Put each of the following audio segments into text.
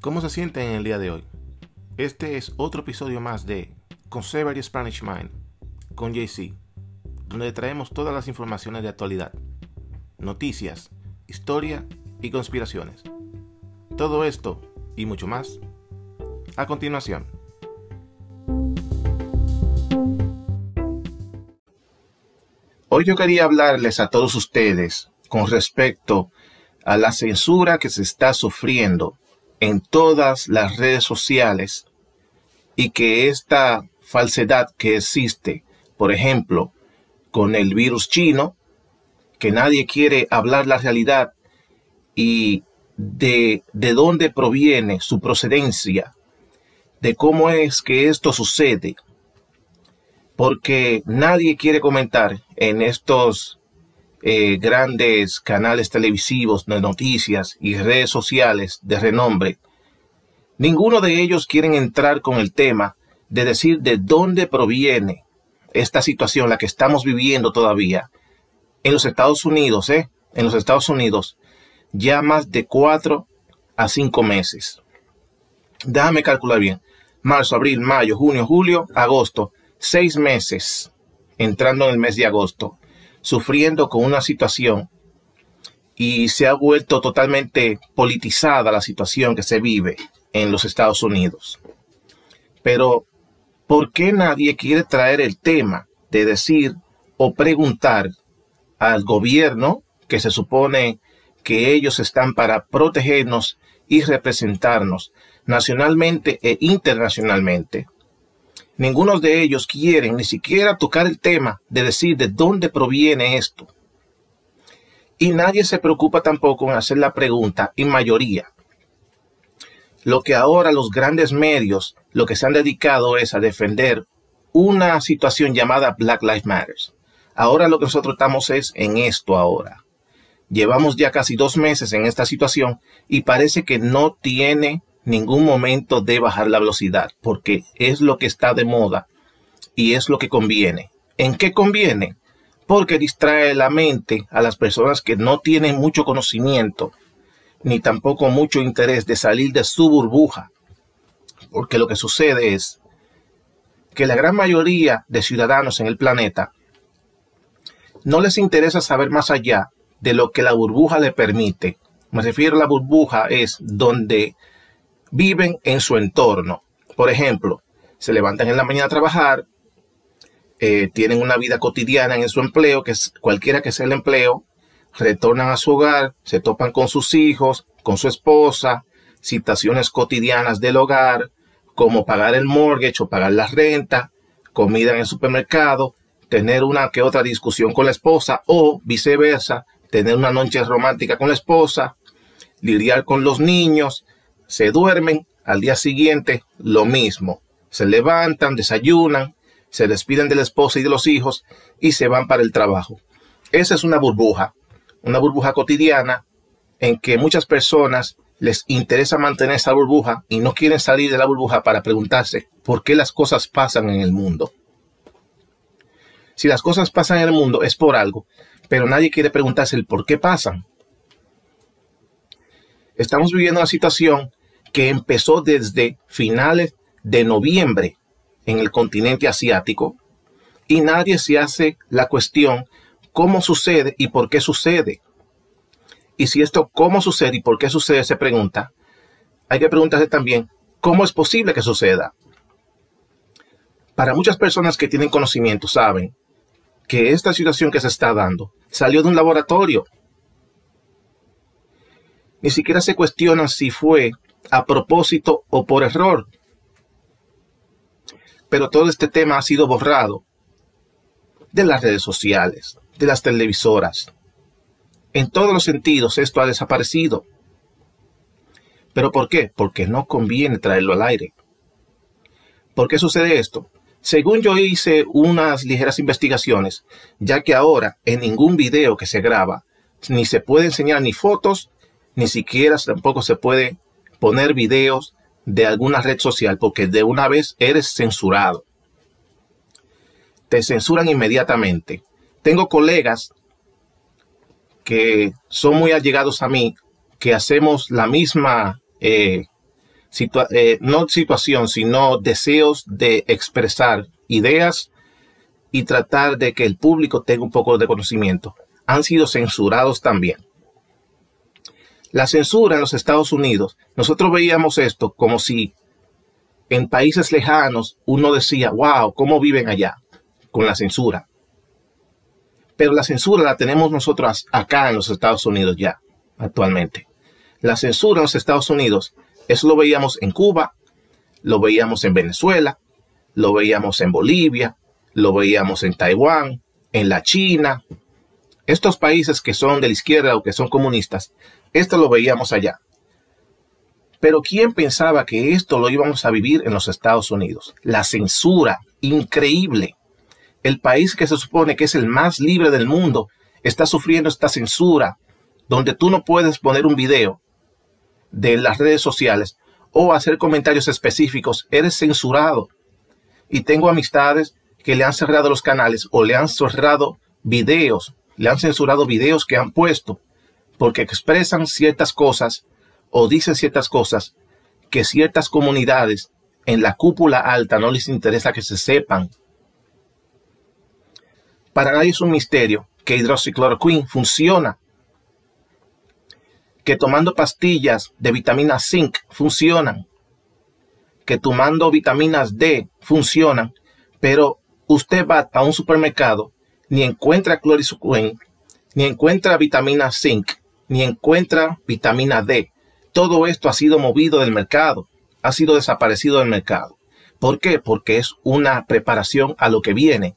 ¿Cómo se sienten en el día de hoy? Este es otro episodio más de Conservative Spanish Mind con JC, donde traemos todas las informaciones de actualidad, noticias, historia y conspiraciones. Todo esto y mucho más a continuación. Hoy yo quería hablarles a todos ustedes con respecto a la censura que se está sufriendo en todas las redes sociales y que esta falsedad que existe, por ejemplo, con el virus chino, que nadie quiere hablar la realidad y de, de dónde proviene su procedencia, de cómo es que esto sucede, porque nadie quiere comentar en estos eh, grandes canales televisivos de noticias y redes sociales de renombre, ninguno de ellos quieren entrar con el tema de decir de dónde proviene esta situación, la que estamos viviendo todavía en los Estados Unidos, ¿eh? En los Estados Unidos, ya más de cuatro a cinco meses. Déjame calcular bien. Marzo, abril, mayo, junio, julio, agosto. Seis meses entrando en el mes de agosto sufriendo con una situación y se ha vuelto totalmente politizada la situación que se vive en los Estados Unidos. Pero, ¿por qué nadie quiere traer el tema de decir o preguntar al gobierno que se supone que ellos están para protegernos y representarnos nacionalmente e internacionalmente? Ninguno de ellos quieren ni siquiera tocar el tema de decir de dónde proviene esto. Y nadie se preocupa tampoco en hacer la pregunta, en mayoría. Lo que ahora los grandes medios, lo que se han dedicado es a defender una situación llamada Black Lives Matter. Ahora lo que nosotros estamos es en esto ahora. Llevamos ya casi dos meses en esta situación y parece que no tiene ningún momento de bajar la velocidad, porque es lo que está de moda y es lo que conviene. ¿En qué conviene? Porque distrae la mente a las personas que no tienen mucho conocimiento, ni tampoco mucho interés de salir de su burbuja. Porque lo que sucede es que la gran mayoría de ciudadanos en el planeta no les interesa saber más allá de lo que la burbuja le permite. Me refiero a la burbuja es donde viven en su entorno. Por ejemplo, se levantan en la mañana a trabajar, eh, tienen una vida cotidiana en su empleo, que es cualquiera que sea el empleo, retornan a su hogar, se topan con sus hijos, con su esposa, situaciones cotidianas del hogar, como pagar el mortgage o pagar la renta, comida en el supermercado, tener una que otra discusión con la esposa o viceversa, tener una noche romántica con la esposa, lidiar con los niños, se duermen, al día siguiente lo mismo. Se levantan, desayunan, se despiden de la esposa y de los hijos y se van para el trabajo. Esa es una burbuja, una burbuja cotidiana en que muchas personas les interesa mantener esa burbuja y no quieren salir de la burbuja para preguntarse por qué las cosas pasan en el mundo. Si las cosas pasan en el mundo es por algo, pero nadie quiere preguntarse el por qué pasan. Estamos viviendo una situación que empezó desde finales de noviembre en el continente asiático y nadie se hace la cuestión cómo sucede y por qué sucede. Y si esto cómo sucede y por qué sucede se pregunta, hay que preguntarse también cómo es posible que suceda. Para muchas personas que tienen conocimiento saben que esta situación que se está dando salió de un laboratorio. Ni siquiera se cuestiona si fue a propósito o por error. Pero todo este tema ha sido borrado de las redes sociales, de las televisoras. En todos los sentidos esto ha desaparecido. ¿Pero por qué? Porque no conviene traerlo al aire. ¿Por qué sucede esto? Según yo hice unas ligeras investigaciones, ya que ahora en ningún video que se graba ni se puede enseñar ni fotos, ni siquiera tampoco se puede poner videos de alguna red social porque de una vez eres censurado. Te censuran inmediatamente. Tengo colegas que son muy allegados a mí, que hacemos la misma, eh, eh, no situación, sino deseos de expresar ideas y tratar de que el público tenga un poco de conocimiento. Han sido censurados también. La censura en los Estados Unidos, nosotros veíamos esto como si en países lejanos uno decía, wow, ¿cómo viven allá? Con la censura. Pero la censura la tenemos nosotros acá en los Estados Unidos ya, actualmente. La censura en los Estados Unidos, eso lo veíamos en Cuba, lo veíamos en Venezuela, lo veíamos en Bolivia, lo veíamos en Taiwán, en la China. Estos países que son de la izquierda o que son comunistas, esto lo veíamos allá. Pero ¿quién pensaba que esto lo íbamos a vivir en los Estados Unidos? La censura, increíble. El país que se supone que es el más libre del mundo está sufriendo esta censura, donde tú no puedes poner un video de las redes sociales o hacer comentarios específicos, eres censurado. Y tengo amistades que le han cerrado los canales o le han cerrado videos, le han censurado videos que han puesto porque expresan ciertas cosas o dicen ciertas cosas que ciertas comunidades en la cúpula alta no les interesa que se sepan. Para nadie es un misterio que hidroxicloroquina funciona, que tomando pastillas de vitamina zinc funcionan, que tomando vitaminas D funcionan, pero usted va a un supermercado, ni encuentra clorisuquin, ni encuentra vitamina zinc, ni encuentra vitamina D. Todo esto ha sido movido del mercado, ha sido desaparecido del mercado. ¿Por qué? Porque es una preparación a lo que viene.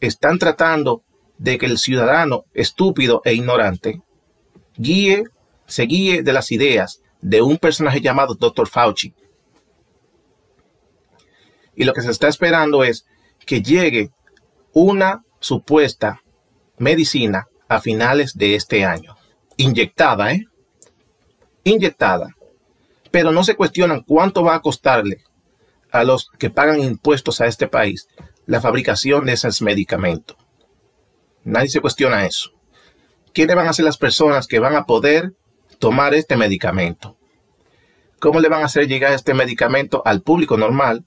Están tratando de que el ciudadano estúpido e ignorante guíe, se guíe de las ideas de un personaje llamado Dr. Fauci. Y lo que se está esperando es que llegue una supuesta medicina a finales de este año inyectada, ¿eh? Inyectada. Pero no se cuestionan cuánto va a costarle a los que pagan impuestos a este país la fabricación de esos medicamentos. Nadie se cuestiona eso. ¿Quiénes van a ser las personas que van a poder tomar este medicamento? ¿Cómo le van a hacer llegar este medicamento al público normal?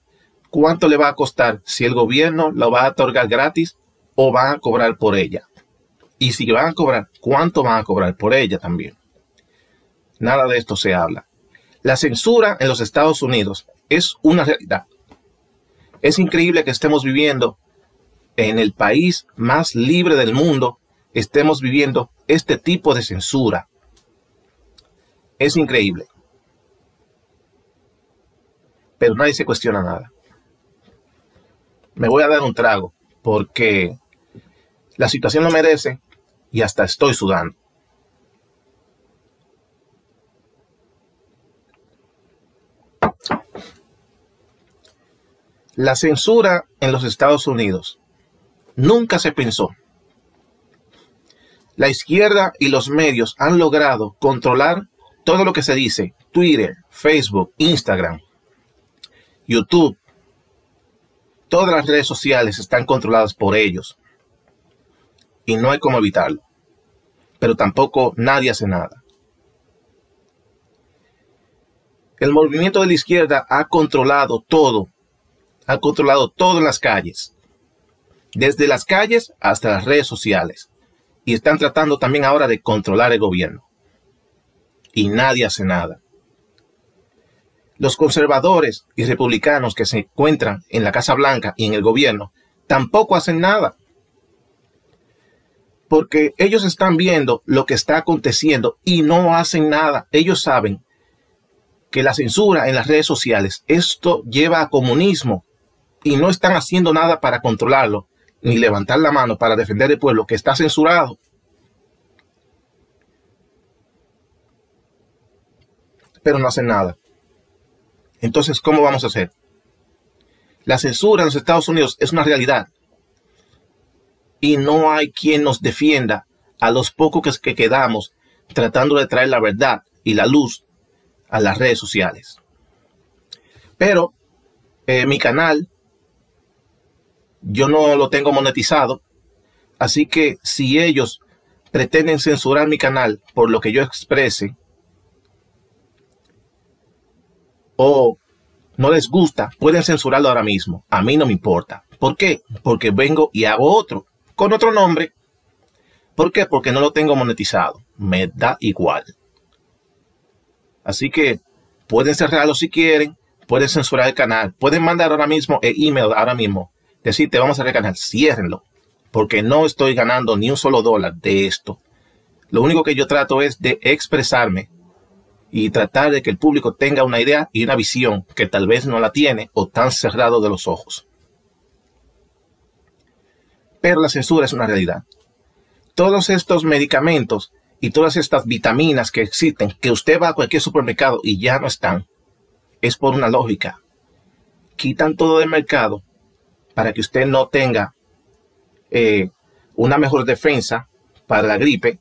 ¿Cuánto le va a costar si el gobierno lo va a otorgar gratis o va a cobrar por ella? Y si van a cobrar, ¿cuánto van a cobrar por ella también? Nada de esto se habla. La censura en los Estados Unidos es una realidad. Es increíble que estemos viviendo en el país más libre del mundo, estemos viviendo este tipo de censura. Es increíble. Pero nadie se cuestiona nada. Me voy a dar un trago porque la situación lo merece y hasta estoy sudando. La censura en los Estados Unidos nunca se pensó. La izquierda y los medios han logrado controlar todo lo que se dice, Twitter, Facebook, Instagram, YouTube. Todas las redes sociales están controladas por ellos y no hay cómo evitarlo. Pero tampoco nadie hace nada. El movimiento de la izquierda ha controlado todo, ha controlado todo en las calles, desde las calles hasta las redes sociales, y están tratando también ahora de controlar el gobierno. Y nadie hace nada. Los conservadores y republicanos que se encuentran en la Casa Blanca y en el gobierno tampoco hacen nada porque ellos están viendo lo que está aconteciendo y no hacen nada. Ellos saben que la censura en las redes sociales, esto lleva a comunismo y no están haciendo nada para controlarlo, ni levantar la mano para defender el pueblo que está censurado. Pero no hacen nada. Entonces, ¿cómo vamos a hacer? La censura en los Estados Unidos es una realidad y no hay quien nos defienda a los pocos que quedamos tratando de traer la verdad y la luz a las redes sociales. Pero eh, mi canal, yo no lo tengo monetizado, así que si ellos pretenden censurar mi canal por lo que yo exprese, o no les gusta, pueden censurarlo ahora mismo. A mí no me importa. ¿Por qué? Porque vengo y hago otro, con otro nombre. ¿Por qué? Porque no lo tengo monetizado. Me da igual. Así que pueden cerrarlo si quieren, pueden censurar el canal, pueden mandar ahora mismo el email ahora mismo, decir te vamos a cerrar el canal, ciérrenlo, porque no estoy ganando ni un solo dólar de esto. Lo único que yo trato es de expresarme y tratar de que el público tenga una idea y una visión que tal vez no la tiene o tan cerrado de los ojos. Pero la censura es una realidad. Todos estos medicamentos y todas estas vitaminas que existen, que usted va a cualquier supermercado y ya no están, es por una lógica. Quitan todo del mercado para que usted no tenga eh, una mejor defensa para la gripe.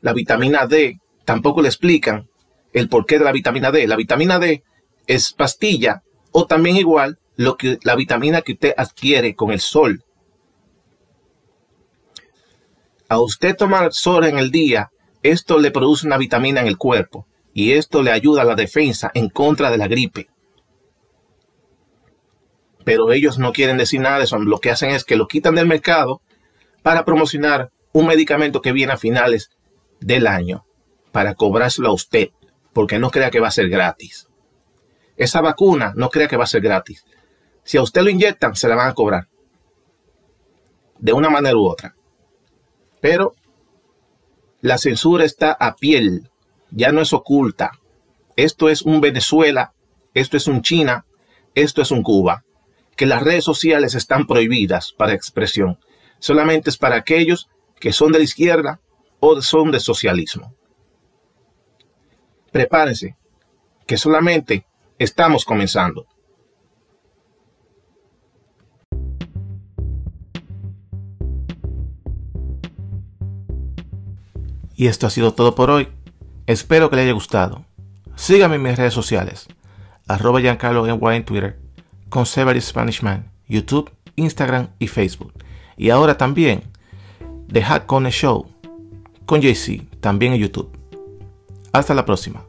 La vitamina D tampoco le explican el porqué de la vitamina D. La vitamina D es pastilla o también igual lo que la vitamina que usted adquiere con el sol. A usted tomar sol en el día, esto le produce una vitamina en el cuerpo y esto le ayuda a la defensa en contra de la gripe. Pero ellos no quieren decir nada de eso. Lo que hacen es que lo quitan del mercado para promocionar un medicamento que viene a finales del año para cobrárselo a usted, porque no crea que va a ser gratis. Esa vacuna no crea que va a ser gratis. Si a usted lo inyectan, se la van a cobrar. De una manera u otra. Pero la censura está a piel, ya no es oculta. Esto es un Venezuela, esto es un China, esto es un Cuba. Que las redes sociales están prohibidas para expresión. Solamente es para aquellos que son de la izquierda o son de socialismo prepárense, que solamente estamos comenzando. Y esto ha sido todo por hoy. Espero que le haya gustado. Síganme en mis redes sociales. Arroba Giancarlo en Twitter. Conservative Spanish Man. YouTube, Instagram y Facebook. Y ahora también The Hack Show con JC, también en YouTube. Hasta la próxima.